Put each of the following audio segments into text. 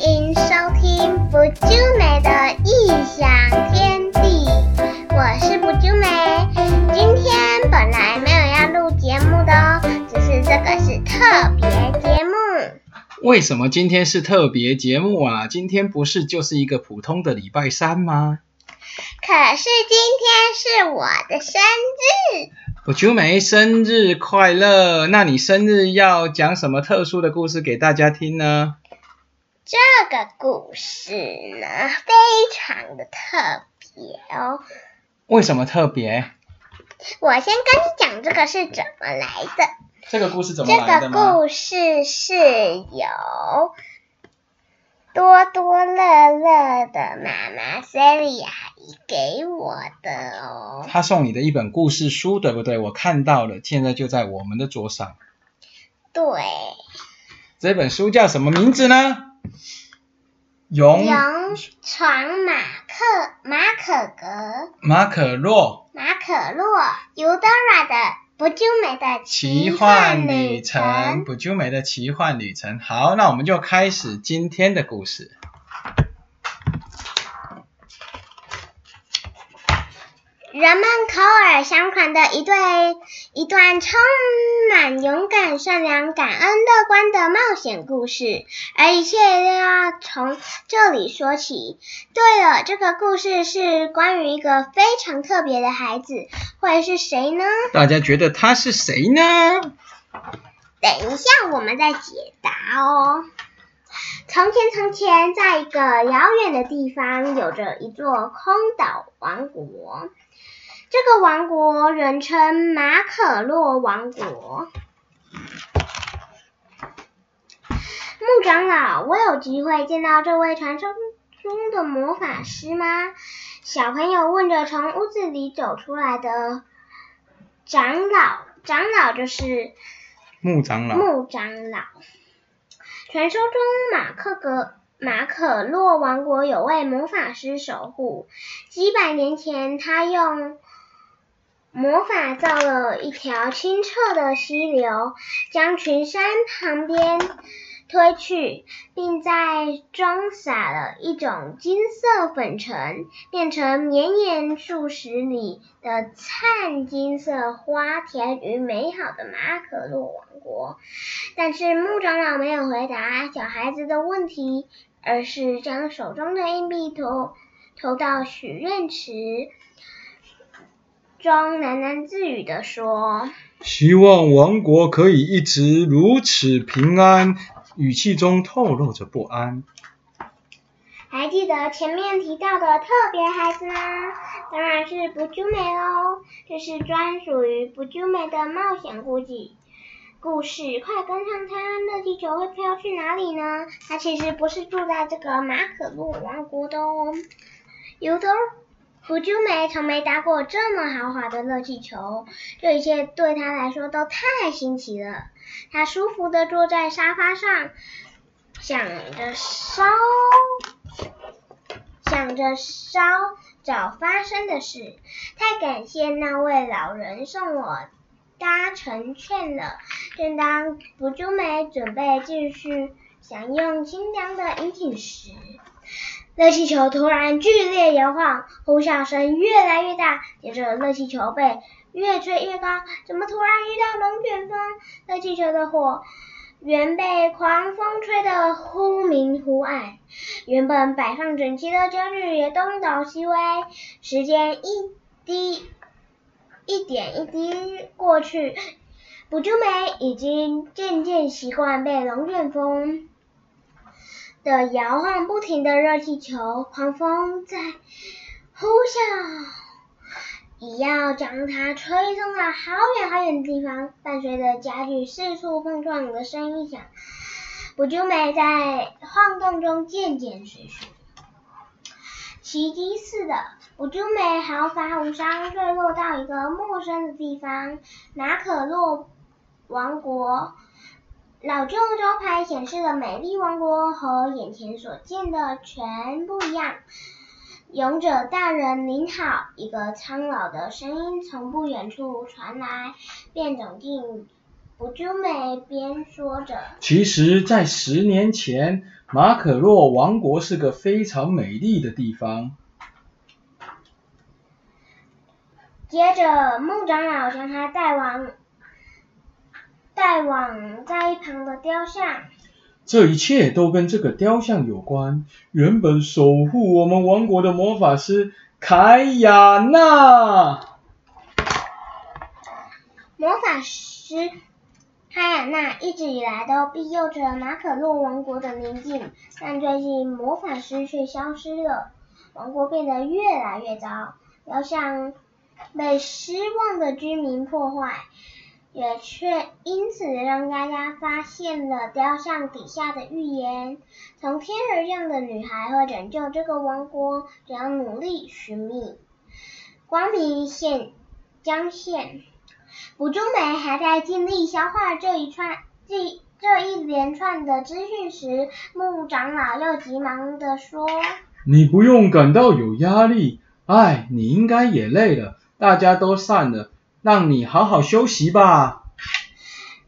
迎收听不啾美的异想天地，我是不啾美。今天本来没有要录节目的哦，只是这个是特别节目。为什么今天是特别节目啊？今天不是就是一个普通的礼拜三吗？可是今天是我的生日，不啾美生日快乐！那你生日要讲什么特殊的故事给大家听呢？这个故事呢非常的特别哦。为什么特别？我先跟你讲这个是怎么来的。这个故事怎么这来的这个？故事是由多多乐乐的妈妈 Sally 阿姨给我的哦。她送你的一本故事书，对不对？我看到了，现在就在我们的桌上。对，这本书叫什么名字呢？勇勇闯马克马可格马可洛马可洛 Udora 的不救美的奇幻幻旅程，不啾美的奇幻旅程。好，那我们就开始今天的故事。人们口耳相传的一对一段充满勇敢、善良、感恩、乐观的冒险故事，而一切都要从这里说起。对了，这个故事是关于一个非常特别的孩子，会是谁呢？大家觉得他是谁呢？等一下，我们再解答哦。从前，从前，在一个遥远的地方，有着一座空岛王国。这个王国人称马可洛王国。木长老，我有机会见到这位传说中的魔法师吗？小朋友问着从屋子里走出来的长老，长老就是木长老。木长老。传说中，马克格马可洛王国有位魔法师守护。几百年前，他用魔法造了一条清澈的溪流，将群山旁边推去，并在中撒了一种金色粉尘，变成绵延数十里的灿金色花田与美好的马可洛王国。但是木长老没有回答小孩子的问题，而是将手中的硬币投投到许愿池中，喃喃自语地说希望王国可以一直如此平安，语气中透露着不安。：“还记得前面提到的特别孩子吗？当然是不啾美喽！这是专属于不啾美的冒险故事。”故事，快跟上它！热气球会飘去哪里呢？他其实不是住在这个马可洛王国的哦。有的福珠梅从没搭过这么豪华的热气球，这一切对她来说都太新奇了。她舒服的坐在沙发上，想着烧，想着烧早发生的事。太感谢那位老人送我搭乘券了。正当福珠梅准备继续享用清凉的饮品时，热气球突然剧烈摇晃，呼啸声越来越大，接着热气球被越吹越高。怎么突然遇到龙卷风？热气球的火源被狂风吹得忽明忽暗，原本摆放整齐的家具也东倒西歪。时间一滴一点一滴过去，补珠梅已经渐渐习惯被龙卷风的摇晃不停的热气球，狂风在呼啸，也要将它吹送到好远好远的地方。伴随着家具四处碰撞的声音响，补珠梅在晃动中渐渐睡去。奇迹似的，补珠梅毫发无伤，坠落到一个陌生的地方——马可洛王国。老旧招牌显示的美丽王国和眼前所见的全不一样。勇者大人您好！一个苍老的声音从不远处传来，便走进不就美边说着。其实，在十年前，马可洛王国是个非常美丽的地方。接着，木长老将他带往带往在一旁的雕像。这一切都跟这个雕像有关。原本守护我们王国的魔法师凯亚娜。魔法师凯亚娜一直以来都庇佑着马可洛王国的宁静，但最近魔法师却消失了，王国变得越来越糟。雕像被失望的居民破坏。也却因此让丫丫发现了雕像底下的预言：从天而降的女孩会拯救这个王国，只要努力寻觅，光明现将现。卜珠梅还在尽力消化这一串这这一连串的资讯时，木长老又急忙地说：“你不用感到有压力，哎，你应该也累了，大家都散了。”让你好好休息吧。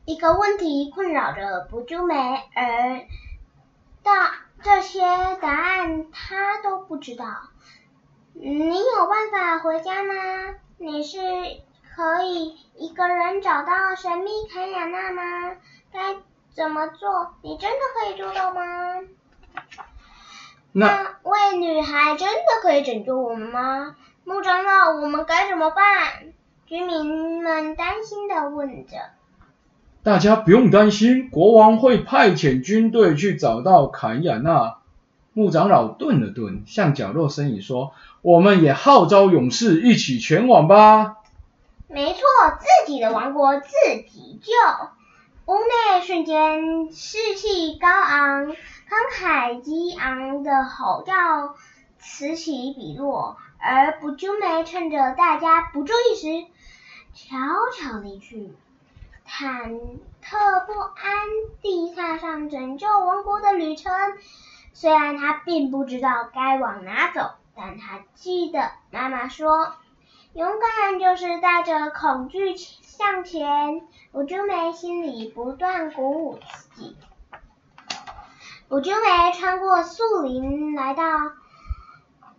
一个问题困扰着不就梅，而大这些答案他都不知道。你有办法回家吗？你是可以一个人找到神秘凯亚娜吗？该怎么做？你真的可以做到吗？那位女孩真的可以拯救我们吗？木长老，我们该怎么办？居民们担心的问着：“大家不用担心，国王会派遣军队去找到坎亚娜。”牧长老顿了顿，向角落呻吟说：“我们也号召勇士一起前往吧。”没错，自己的王国自己救。屋内瞬间士气高昂，慷慨激昂的吼叫此起彼落。而卜珠梅趁着大家不注意时，悄悄离去，忐忑不安地踏上拯救王国的旅程。虽然他并不知道该往哪走，但他记得妈妈说：“勇敢就是带着恐惧向前。”卜珠梅心里不断鼓舞自己。卜珠梅穿过树林，来到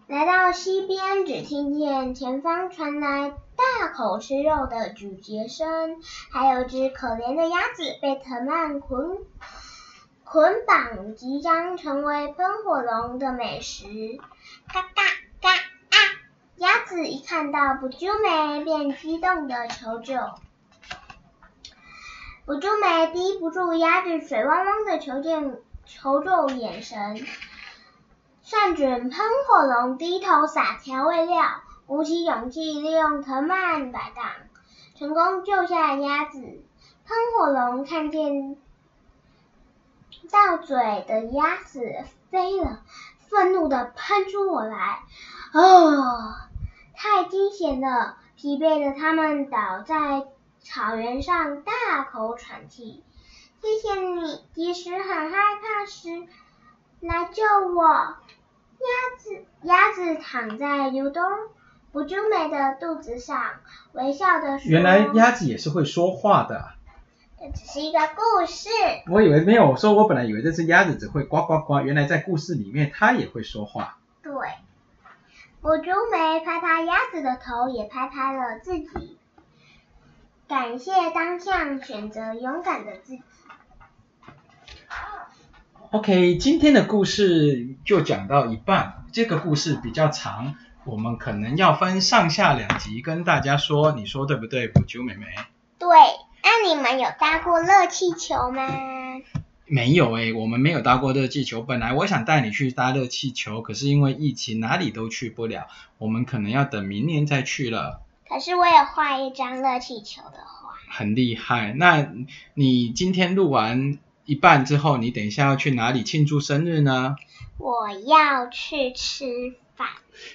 来到溪边，只听见前方传来。大口吃肉的咀嚼声，还有只可怜的鸭子被藤蔓捆捆绑，即将成为喷火龙的美食。嘎嘎嘎啊！鸭子一看到卜珠梅，便激动的求救。卜珠梅抵不住鸭子水汪汪的求救求救眼神，算准喷火龙低头撒调味料。鼓起勇气，利用藤蔓摆荡，成功救下鸭子。喷火龙看见到嘴的鸭子飞了，愤怒的喷出火来。哦，太惊险了！疲惫的他们倒在草原上，大口喘气。谢谢你，即使很害怕时来救我。鸭子，鸭子躺在油洞。卜珠梅的肚子上，微笑的说：“原来鸭子也是会说话的。”这只是一个故事。我以为没有，说我本来以为这只鸭子只会呱呱呱，原来在故事里面它也会说话。对，卜珠梅拍拍鸭子的头，也拍拍了自己，感谢当下选择勇敢的自己。OK，今天的故事就讲到一半，这个故事比较长。我们可能要分上下两集跟大家说，你说对不对，补救妹妹？对，那你们有搭过热气球吗？没有诶，我们没有搭过热气球。本来我想带你去搭热气球，可是因为疫情哪里都去不了，我们可能要等明年再去了。可是我有画一张热气球的画。很厉害，那你今天录完一半之后，你等一下要去哪里庆祝生日呢？我要去吃。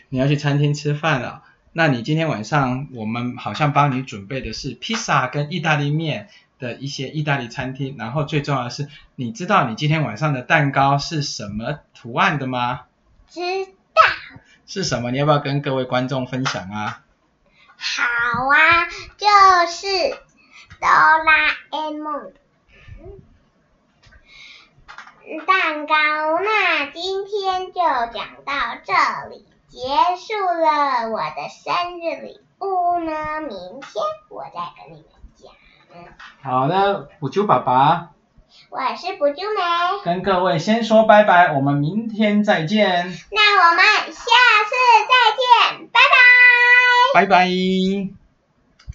你要去餐厅吃饭了，那你今天晚上我们好像帮你准备的是披萨跟意大利面的一些意大利餐厅，然后最重要的是，你知道你今天晚上的蛋糕是什么图案的吗？知道。是什么？你要不要跟各位观众分享啊？好啊，就是哆啦 A 梦蛋糕。那今天就讲到这里，结束了。我的生日礼物呢，明天我再跟你们讲。好的，补救爸爸我是补救梅，跟各位先说拜拜，我们明天再见，那我们下次再见，拜拜。拜拜。